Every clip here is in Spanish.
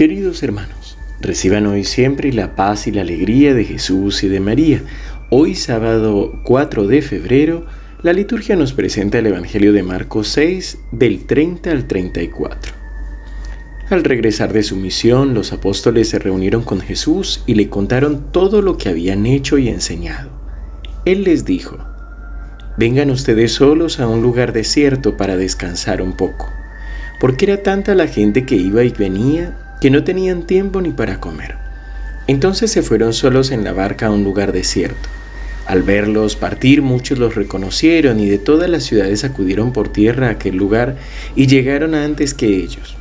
Queridos hermanos, reciban hoy siempre la paz y la alegría de Jesús y de María. Hoy sábado 4 de febrero, la liturgia nos presenta el Evangelio de Marcos 6 del 30 al 34. Al regresar de su misión, los apóstoles se reunieron con Jesús y le contaron todo lo que habían hecho y enseñado. Él les dijo, Vengan ustedes solos a un lugar desierto para descansar un poco, porque era tanta la gente que iba y venía que no tenían tiempo ni para comer. Entonces se fueron solos en la barca a un lugar desierto. Al verlos partir muchos los reconocieron y de todas las ciudades acudieron por tierra a aquel lugar y llegaron antes que ellos.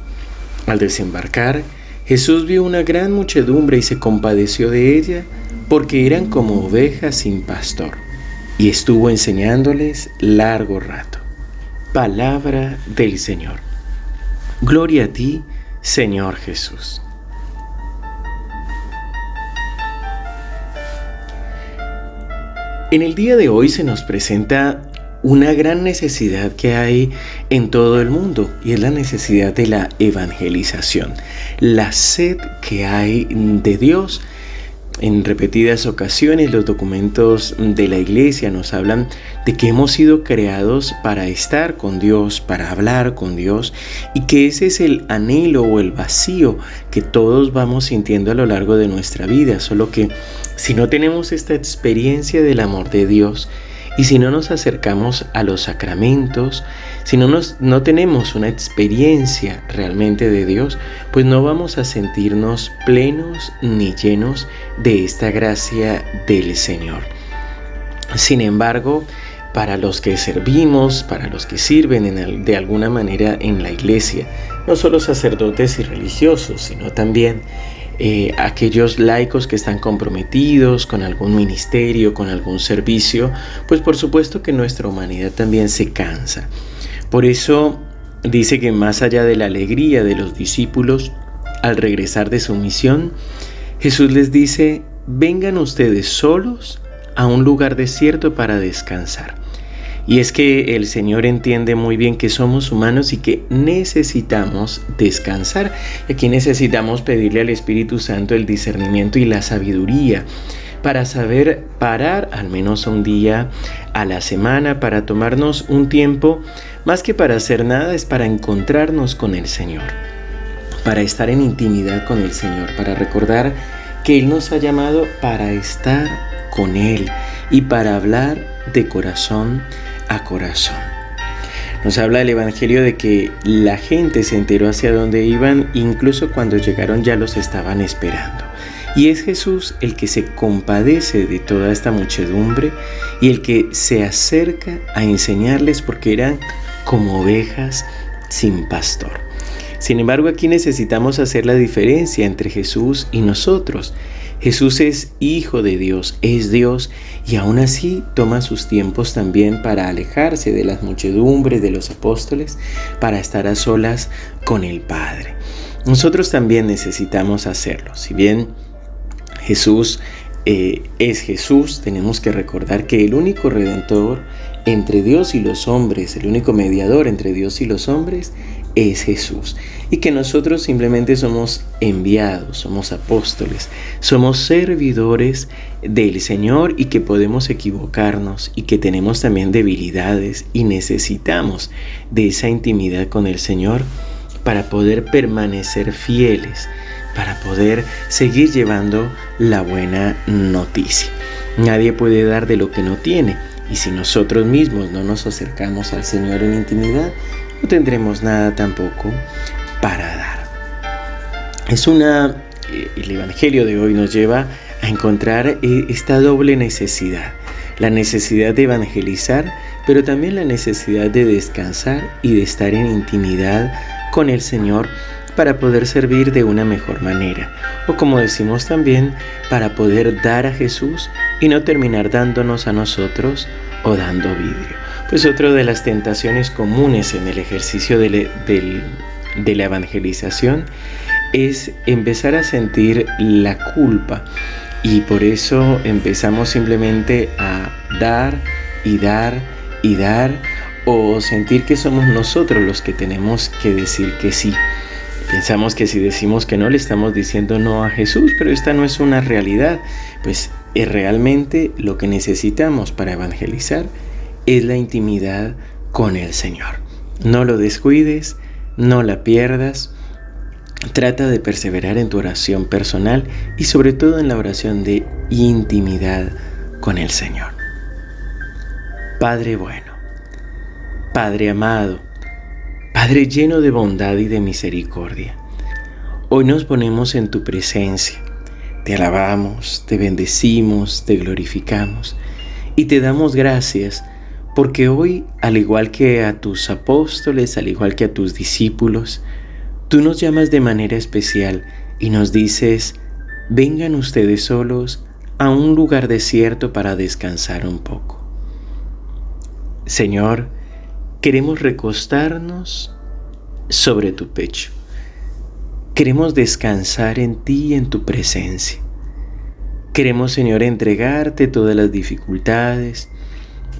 Al desembarcar, Jesús vio una gran muchedumbre y se compadeció de ella porque eran como ovejas sin pastor y estuvo enseñándoles largo rato. Palabra del Señor. Gloria a ti, Señor Jesús. En el día de hoy se nos presenta una gran necesidad que hay en todo el mundo y es la necesidad de la evangelización, la sed que hay de Dios en repetidas ocasiones los documentos de la iglesia nos hablan de que hemos sido creados para estar con Dios, para hablar con Dios y que ese es el anhelo o el vacío que todos vamos sintiendo a lo largo de nuestra vida, solo que si no tenemos esta experiencia del amor de Dios, y si no nos acercamos a los sacramentos, si no, nos, no tenemos una experiencia realmente de Dios, pues no vamos a sentirnos plenos ni llenos de esta gracia del Señor. Sin embargo, para los que servimos, para los que sirven de alguna manera en la iglesia, no solo sacerdotes y religiosos, sino también eh, aquellos laicos que están comprometidos con algún ministerio, con algún servicio, pues por supuesto que nuestra humanidad también se cansa. Por eso dice que más allá de la alegría de los discípulos al regresar de su misión, Jesús les dice, vengan ustedes solos a un lugar desierto para descansar. Y es que el Señor entiende muy bien que somos humanos y que necesitamos descansar. Aquí necesitamos pedirle al Espíritu Santo el discernimiento y la sabiduría para saber parar al menos un día a la semana, para tomarnos un tiempo, más que para hacer nada, es para encontrarnos con el Señor, para estar en intimidad con el Señor, para recordar que Él nos ha llamado para estar con Él y para hablar de corazón a corazón. Nos habla el Evangelio de que la gente se enteró hacia dónde iban, incluso cuando llegaron ya los estaban esperando. Y es Jesús el que se compadece de toda esta muchedumbre y el que se acerca a enseñarles porque eran como ovejas sin pastor. Sin embargo, aquí necesitamos hacer la diferencia entre Jesús y nosotros. Jesús es Hijo de Dios, es Dios y aún así toma sus tiempos también para alejarse de las muchedumbres de los apóstoles, para estar a solas con el Padre. Nosotros también necesitamos hacerlo. Si bien Jesús eh, es Jesús, tenemos que recordar que el único redentor entre Dios y los hombres, el único mediador entre Dios y los hombres, es Jesús. Y que nosotros simplemente somos enviados, somos apóstoles, somos servidores del Señor y que podemos equivocarnos y que tenemos también debilidades y necesitamos de esa intimidad con el Señor para poder permanecer fieles, para poder seguir llevando la buena noticia. Nadie puede dar de lo que no tiene. Y si nosotros mismos no nos acercamos al Señor en intimidad, no tendremos nada tampoco para dar. Es una, eh, el Evangelio de hoy nos lleva a encontrar eh, esta doble necesidad, la necesidad de evangelizar, pero también la necesidad de descansar y de estar en intimidad con el Señor para poder servir de una mejor manera, o como decimos también, para poder dar a Jesús y no terminar dándonos a nosotros o dando vidrio. Pues otra de las tentaciones comunes en el ejercicio de, la evangelización es empezar a sentir la culpa y por eso empezamos simplemente a dar y dar y dar o sentir que somos nosotros los que tenemos que decir que sí. Pensamos que si decimos que no le estamos diciendo no a Jesús, pero esta no es una realidad, pues es realmente lo que necesitamos para evangelizar es la intimidad con el Señor. No lo descuides, no la pierdas. Trata de perseverar en tu oración personal y sobre todo en la oración de intimidad con el Señor. Padre bueno, Padre amado, Padre lleno de bondad y de misericordia, hoy nos ponemos en tu presencia, te alabamos, te bendecimos, te glorificamos y te damos gracias porque hoy, al igual que a tus apóstoles, al igual que a tus discípulos, tú nos llamas de manera especial y nos dices, vengan ustedes solos a un lugar desierto para descansar un poco. Señor, queremos recostarnos sobre tu pecho. Queremos descansar en ti y en tu presencia. Queremos, Señor, entregarte todas las dificultades,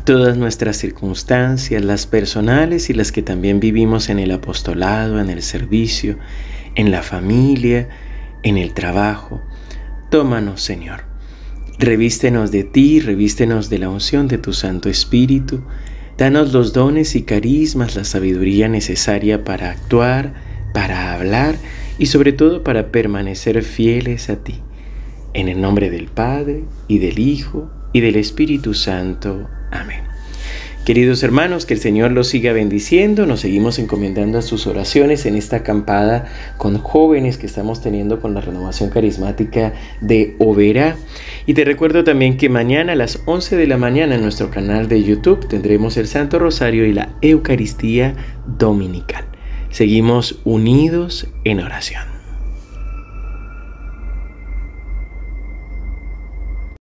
todas nuestras circunstancias, las personales y las que también vivimos en el apostolado, en el servicio, en la familia, en el trabajo. Tómanos, Señor. Revístenos de ti, revístenos de la unción de tu Santo Espíritu Danos los dones y carismas, la sabiduría necesaria para actuar, para hablar y sobre todo para permanecer fieles a ti. En el nombre del Padre y del Hijo y del Espíritu Santo. Amén. Queridos hermanos, que el Señor los siga bendiciendo. Nos seguimos encomendando a sus oraciones en esta acampada con jóvenes que estamos teniendo con la renovación carismática de Overa. Y te recuerdo también que mañana a las 11 de la mañana en nuestro canal de YouTube tendremos el Santo Rosario y la Eucaristía Dominical. Seguimos unidos en oración.